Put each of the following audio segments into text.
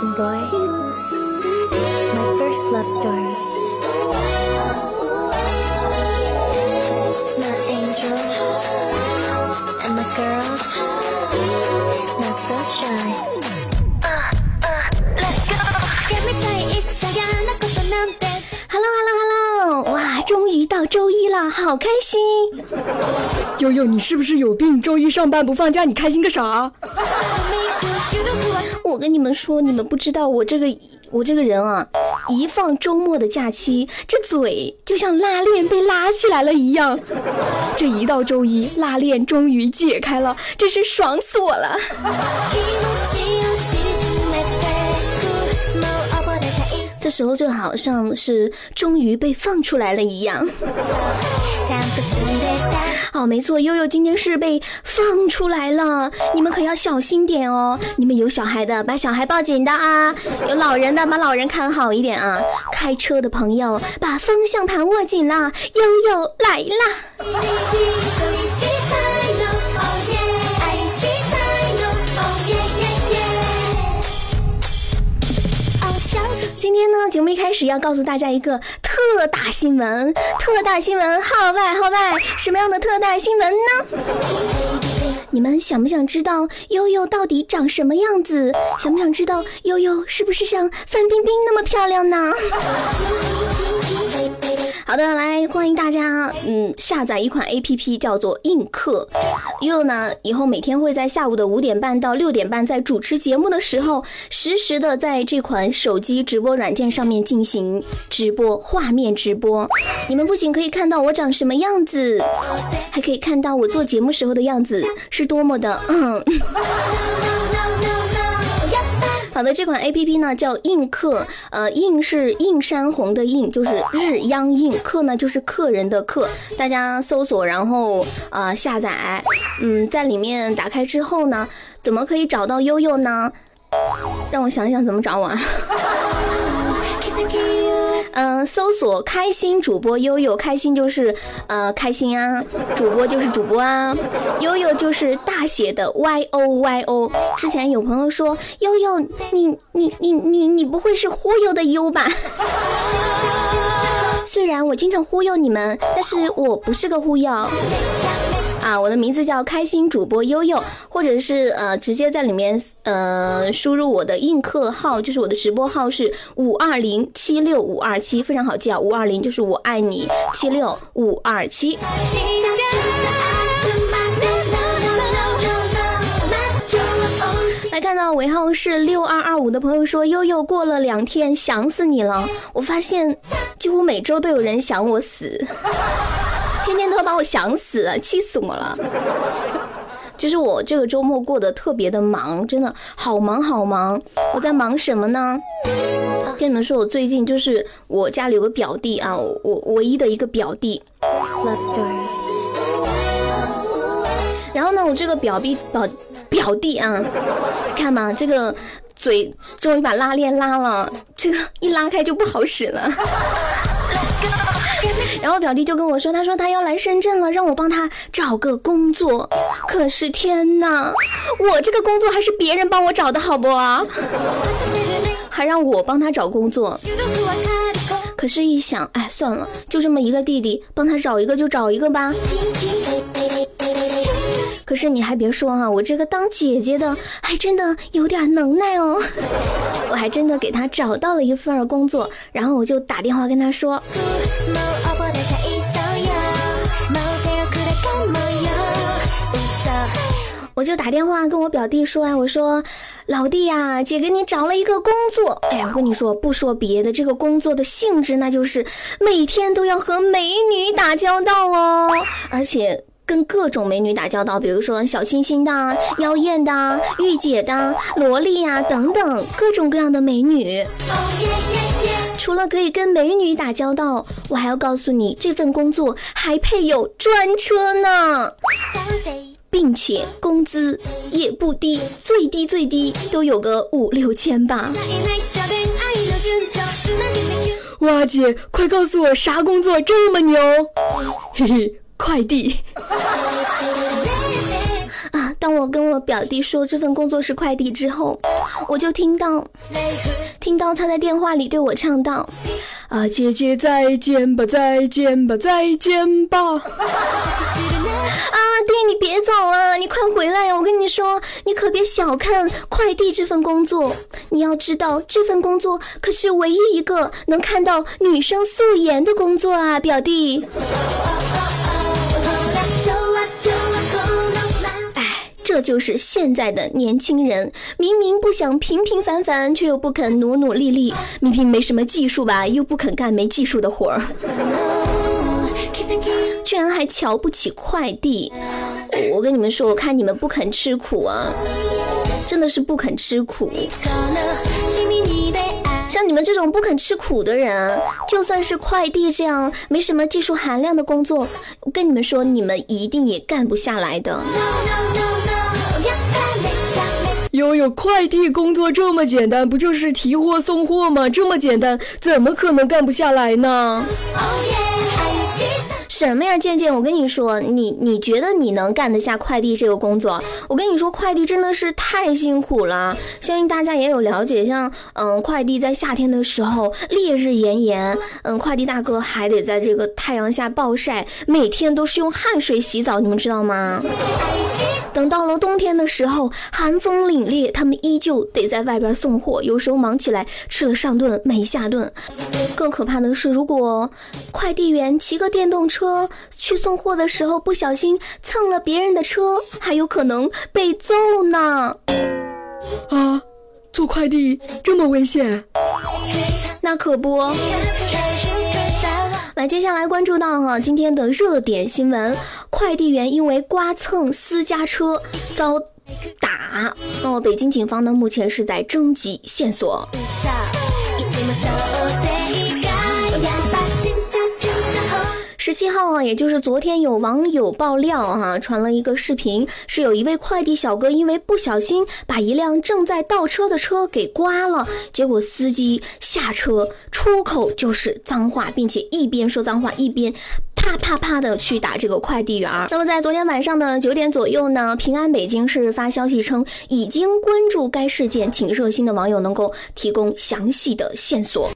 Listen, boy. My first love story. My angel and my girls. Not so shy. Let's go. やめたい一切嫌なことなんて Hello Hello Hello！哇，终于到周一了，好开心！悠悠，你是不是有病？周一上班不放假，你开心个啥？ 我跟你们说，你们不知道我这个我这个人啊，一放周末的假期，这嘴就像拉链被拉起来了一样。这一到周一，拉链终于解开了，真是爽死我了！这时候就好像是终于被放出来了一样。ちゃんと積んでた好，没错，悠悠今天是被放出来了，你们可要小心点哦。你们有小孩的，把小孩抱紧的啊；有老人的，把老人看好一点啊。开车的朋友，把方向盘握紧啦。悠悠来啦！ 节目一开始要告诉大家一个特大新闻，特大新闻号外号外，什么样的特大新闻呢？你们想不想知道悠悠到底长什么样子？想不想知道悠悠是不是像范冰冰那么漂亮呢？好的，来欢迎大家，嗯，下载一款 A P P 叫做映客。悠悠呢，以后每天会在下午的五点半到六点半，在主持节目的时候，实时的在这款手机直播软件上面进行直播，画面直播。你们不仅可以看到我长什么样子，还可以看到我做节目时候的样子是多么的，嗯。好的，这款 A P P 呢叫映客，呃，映是映山红的映，就是日央映；客呢就是客人的客。大家搜索，然后呃下载，嗯，在里面打开之后呢，怎么可以找到悠悠呢？让我想想怎么找我啊。嗯、搜索开心主播悠悠，开心就是呃开心啊，主播就是主播啊，悠悠就是大写的 Y O Y O。之前有朋友说悠悠，你你你你你不会是忽悠的悠吧？虽然我经常忽悠你们，但是我不是个忽悠。啊，我的名字叫开心主播悠悠，或者是呃直接在里面呃输入我的映客号，就是我的直播号是五二零七六五二七，非常好记啊，五二零就是我爱你，七六五二七。来看到尾号是六二二五的朋友说，悠悠过了两天，想死你了。我发现几乎每周都有人想我死，天天都把我想死，气死我了。就是我这个周末过得特别的忙，真的好忙好忙。我在忙什么呢？跟你们说，我最近就是我家里有个表弟啊，我我唯一的一个表弟。然后呢，我这个表弟表表弟啊，看嘛，这个嘴终于把拉链拉了，这个一拉开就不好使了。然后表弟就跟我说，他说他要来深圳了，让我帮他找个工作。可是天哪，我这个工作还是别人帮我找的好不？还让我帮他找工作。可是，一想，哎，算了，就这么一个弟弟，帮他找一个就找一个吧。可是你还别说哈、我这个当姐姐的还真的有点能耐哦。我还真的给他找到了一份工作，然后我就打电话跟他说，我就打电话跟我表弟说啊，我说老弟呀、姐给你找了一个工作。哎呀，我跟你说，不说别的，这个工作的性质那就是每天都要和美女打交道哦，而且。跟各种美女打交道，比如说小清新的、妖艳的、御姐的、萝莉呀、等等，各种各样的美女。除了可以跟美女打交道，我还要告诉你，这份工作还配有专车呢。当谁并且工资也不低，最低最低都有个五六千吧。いない少年愛の順序つなげてキュ哇姐，快告诉我啥工作这么牛？嘿嘿，快递。啊！当我 我跟我表弟说这份工作是快递之后，我就听到 听到他在电话里对我唱道：“啊，姐姐再见吧，再见吧，再见吧。”啊，弟，你别走啊，你快回来呀！我跟你说，你可别小看快递这份工作，你要知道，这份工作可是唯一一个能看到女生素颜的工作啊，表弟。这就是现在的年轻人，明明不想平平凡凡，却又不肯努努力力；明明没什么技术吧，又不肯干没技术的活儿。居然还瞧不起快递！我跟你们说，我看你们不肯吃苦啊，真的是不肯吃苦。像你们这种不肯吃苦的人，就算是快递这样没什么技术含量的工作，我跟你们说，你们一定也干不下来的。No, no, no. 悠悠，快递工作这么简单，不就是提货送货吗？这么简单，怎么可能干不下来呢？什么呀，健健，我跟你说，你你觉得你能干得下快递这个工作？我跟你说，快递真的是太辛苦了。相信大家也有了解，像嗯，快递在夏天的时候烈日炎炎，嗯，快递大哥还得在这个太阳下暴晒，每天都是用汗水洗澡，你们知道吗？等到了冬天的时候，寒风凛冽，他们依旧得在外边送货，有时候忙起来吃了上顿没下顿。更可怕的是，如果快递员骑个电动车。去送货的时候不小心蹭了别人的车，还有可能被揍呢！啊，做快递这么危险？那可不。来，接下来关注到哈今天的热点新闻：快递员因为刮蹭私家车遭打。那么，北京警方呢，目前是在征集线索。十七号啊，也就是昨天，有网友爆料哈，传了一个视频，是有一位快递小哥因为不小心把一辆正在倒车的车给刮了，结果司机下车出口就是脏话，并且一边说脏话一边啪啪啪的去打这个快递员。那么在昨天晚上的九点左右呢，平安北京市发消息称已经关注该事件，请热心的网友能够提供详细的线索。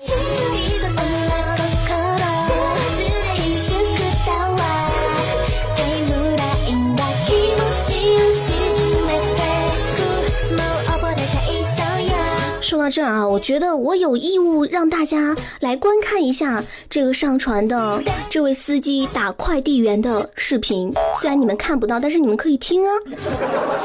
说到这儿啊，我觉得我有义务让大家来观看一下这个上传的这位司机打快递员的视频。虽然你们看不到，但是你们可以听啊。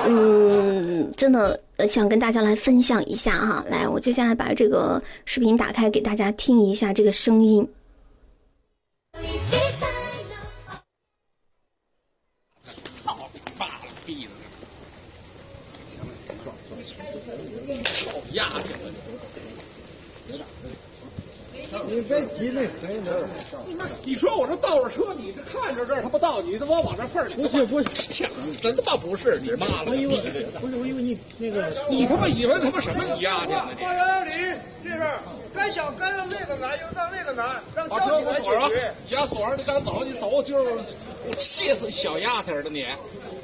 嗯，真的想跟大家来分享一下哈。来，我接下来把这个视频打开，给大家听一下这个声音。你别急那黑人。你说我这倒着车，你这看着这儿他不倒，你他妈往这缝里。不是不是，真他妈不是你妈了！我以为不是，我以为你那个。你他妈以为他妈什么你压去了？花园里这事儿，该想该让那个难，又让那个难，让把交警来解决。压锁上，你赶紧走，你走就是我气死小丫头的你！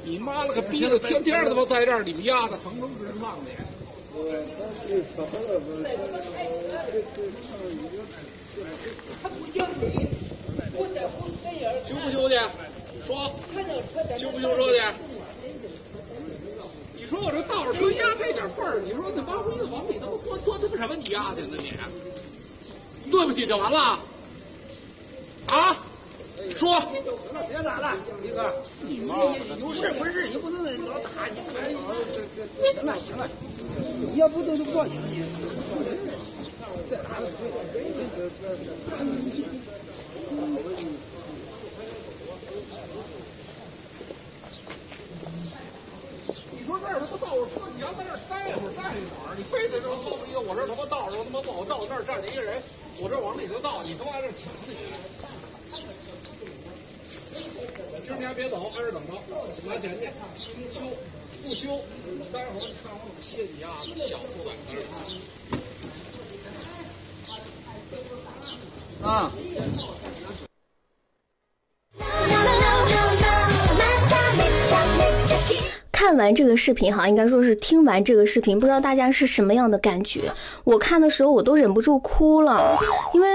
你妈了个逼的，天天他妈在这儿，你们丫的横冲直撞的。修不修去？说，修不修车去？你说我这倒着车压这点缝儿，你说那往里往里他妈钻钻他妈什么？你压去呢你？对不起就完了？啊？说。别打了，李哥。你妈！有事没事你不能老打，你。行了行了，要不就就报警去。你说这儿他妈倒着车，你让在这儿待会儿待一会儿，你非得说后边一个我这他妈倒着，他妈不好倒，那儿站着一个人，我这儿往里头倒，你他妈在这抢你！今儿你还别走，挨着等着，拿钱去。修不修？待会儿你看我怎么歇你啊小兔崽子！啊。看完这个视频哈，应该说是听完这个视频，不知道大家是什么样的感觉？我看的时候我都忍不住哭了，因为，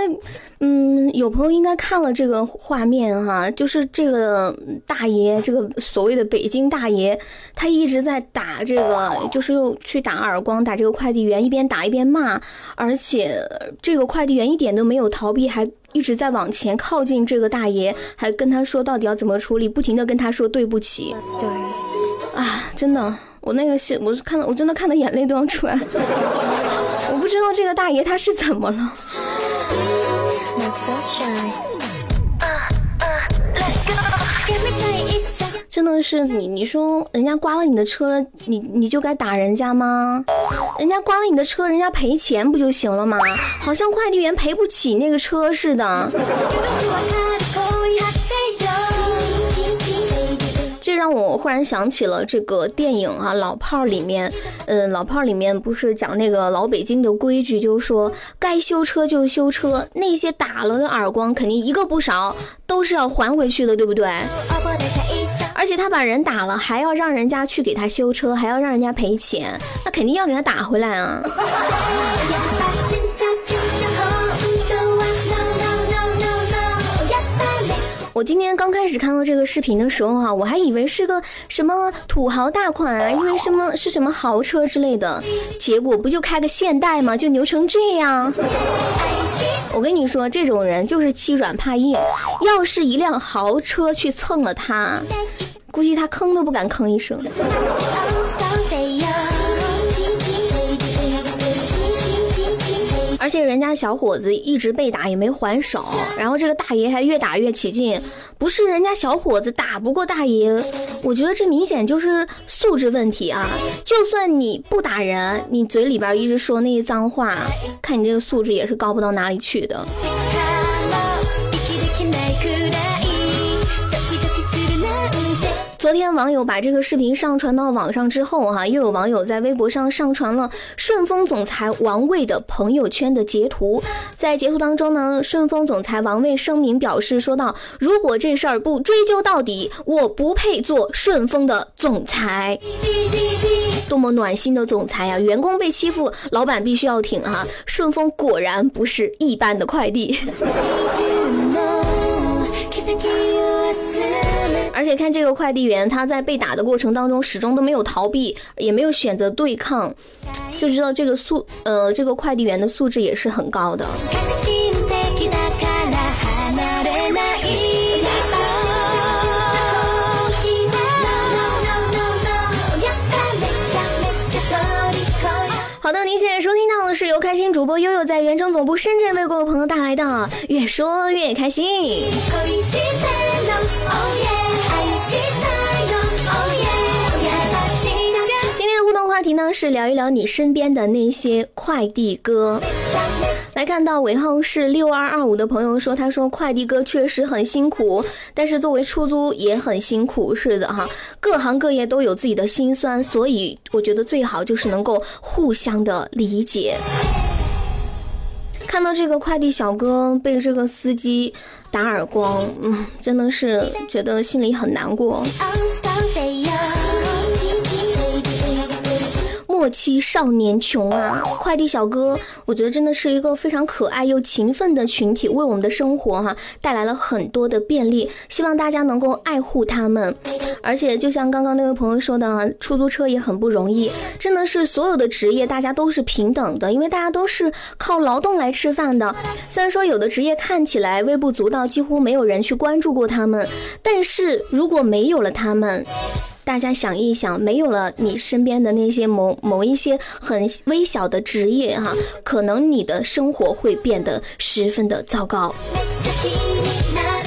嗯，有朋友应该看了这个画面哈，就是这个大爷，这个所谓的北京大爷，他一直在打这个，就是又去打耳光，打这个快递员，一边打一边骂，而且这个快递员一点都没有逃避，还一直在往前靠近这个大爷，还跟他说到底要怎么处理，不停的跟他说对不起。啊，真的，我那个是我是看的，我真的看的眼泪都要出来。我不知道这个大爷他是怎么了。真的是你，你说人家刮了你的车，你你就该打人家吗？人家刮了你的车，人家赔钱不就行了吗？好像快递员赔不起那个车似的。让我忽然想起了这个电影啊，《老炮儿》里面，嗯，《老炮儿》里面不是讲那个老北京的规矩，就是说该修车就修车，那些打了的耳光肯定一个不少，都是要还回去的，对不对？而且他把人打了，还要让人家去给他修车，还要让人家赔钱，那肯定要给他打回来啊！我今天刚开始看到这个视频的时候哈，我还以为是个什么土豪大款啊，因为什么是什么豪车之类的，结果不就开个现代吗？就牛成这样！我跟你说，这种人就是欺软怕硬，要是一辆豪车去蹭了他，估计他吭都不敢吭一声。而且人家小伙子一直被打也没还手，然后这个大爷还越打越起劲，不是人家小伙子打不过大爷，我觉得这明显就是素质问题啊！就算你不打人，你嘴里边一直说那些脏话，看你这个素质也是高不到哪里去的。昨天网友把这个视频上传到网上之后，哈，又有网友在微博上上传了顺丰总裁王卫的朋友圈的截图。在截图当中呢，顺丰总裁王卫声明表示说道：“如果这事儿不追究到底，我不配做顺丰的总裁。”多么暖心的总裁呀！员工被欺负，老板必须要挺哈。顺丰果然不是一般的快递。而且看这个快递员，他在被打的过程当中始终都没有逃避，也没有选择对抗，就知道这个素呃这个快递员的素质也是很高的。好的，您现在收听到的是由开心主播悠悠在原城总部深圳为各位朋友带来的《越说越开心》。话题呢是聊一聊你身边的那些快递哥。来看到尾号是六二二五的朋友说，他说快递哥确实很辛苦，但是作为出租也很辛苦。是的哈，各行各业都有自己的辛酸，所以我觉得最好就是能够互相的理解。看到这个快递小哥被这个司机打耳光，嗯，真的是觉得心里很难过。莫欺少年穷啊！快递小哥，我觉得真的是一个非常可爱又勤奋的群体，为我们的生活哈带来了很多的便利。希望大家能够爱护他们。而且，就像刚刚那位朋友说的啊，出租车也很不容易，真的是所有的职业大家都是平等的，因为大家都是靠劳动来吃饭的。虽然说有的职业看起来微不足道，几乎没有人去关注过他们，但是如果没有了他们，大家想一想，没有了你身边的那些某某一些很微小的职业哈，可能你的生活会变得十分的糟糕。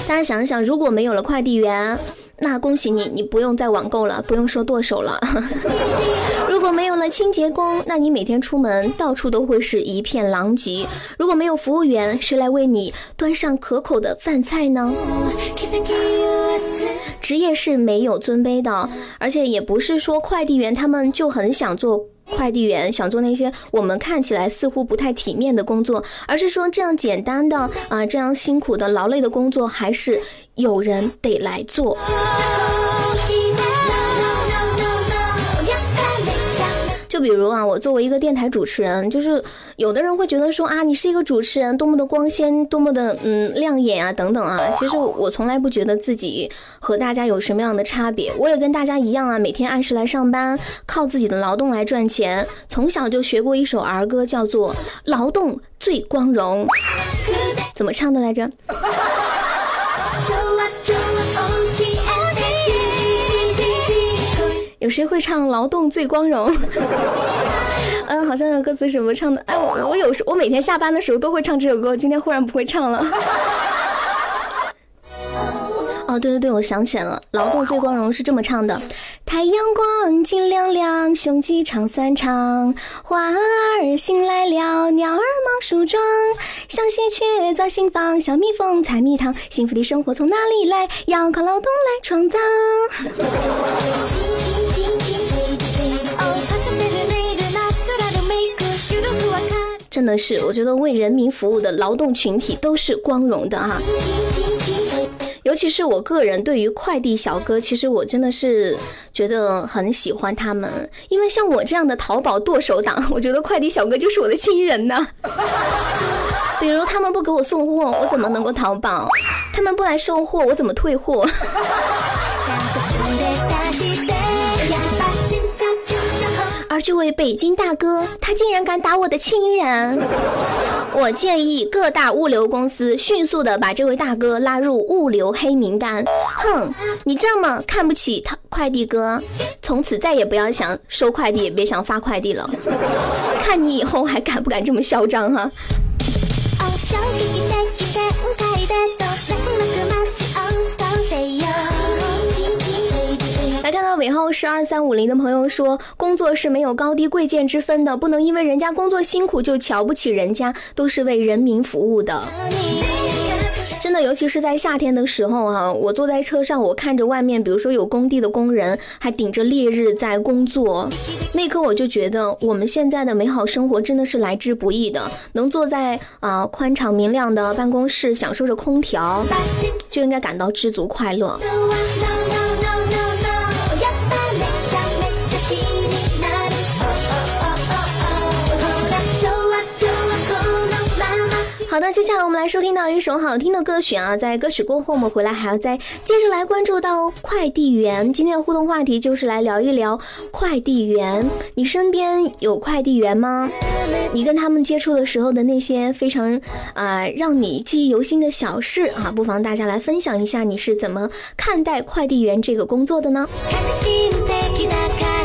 大家想一想，如果没有了快递员，那恭喜你，你不用再网购了，不用说剁手了。如果没有了清洁工，那你每天出门到处都会是一片狼藉。如果没有服务员，谁来为你端上可口的饭菜呢？职业是没有尊卑的，而且也不是说快递员他们就很想做快递员，想做那些我们看起来似乎不太体面的工作，而是说这样简单的啊，这样辛苦的劳累的工作，还是有人得来做。就比如啊，我作为一个电台主持人，就是有的人会觉得说啊，你是一个主持人，多么的光鲜，多么的嗯亮眼啊，等等啊。其实我从来不觉得自己和大家有什么样的差别，我也跟大家一样啊，每天按时来上班，靠自己的劳动来赚钱。从小就学过一首儿歌，叫做《劳动最光荣》，怎么唱的来着？有谁会唱《劳动最光荣》？嗯，好像有歌词什么唱的。哎，我我有时我每天下班的时候都会唱这首歌，今天忽然不会唱了。哦，对对对，我想起来了，《劳动最光荣》是这么唱的：太阳光金亮亮，雄鸡唱三唱，花儿醒来了，鸟儿忙梳妆，小喜鹊造新房，小蜜蜂采蜜糖，幸福的生活从哪里来？要靠劳动来创造。真的是，我觉得为人民服务的劳动群体都是光荣的啊！尤其是我个人对于快递小哥，其实我真的是觉得很喜欢他们，因为像我这样的淘宝剁手党，我觉得快递小哥就是我的亲人呐。比如他们不给我送货，我怎么能够淘宝？他们不来收货，我怎么退货？而这位北京大哥，他竟然敢打我的亲人！我建议各大物流公司迅速的把这位大哥拉入物流黑名单。哼，你这么看不起他快递哥，从此再也不要想收快递，也别想发快递了。看你以后还敢不敢这么嚣张哈、来看到尾号是二三五零的朋友说，工作是没有高低贵贱之分的，不能因为人家工作辛苦就瞧不起人家，都是为人民服务的。真的，尤其是在夏天的时候啊，我坐在车上，我看着外面，比如说有工地的工人还顶着烈日在工作，那一刻我就觉得我们现在的美好生活真的是来之不易的。能坐在啊、宽敞明亮的办公室，享受着空调，就应该感到知足快乐。好的，接下来我们来收听到一首好听的歌曲啊，在歌曲过后，我们回来还要再接着来关注到快递员。今天的互动话题就是来聊一聊快递员，你身边有快递员吗？你跟他们接触的时候的那些非常啊、呃让你记忆犹新的小事啊，不妨大家来分享一下你是怎么看待快递员这个工作的呢？革新的きた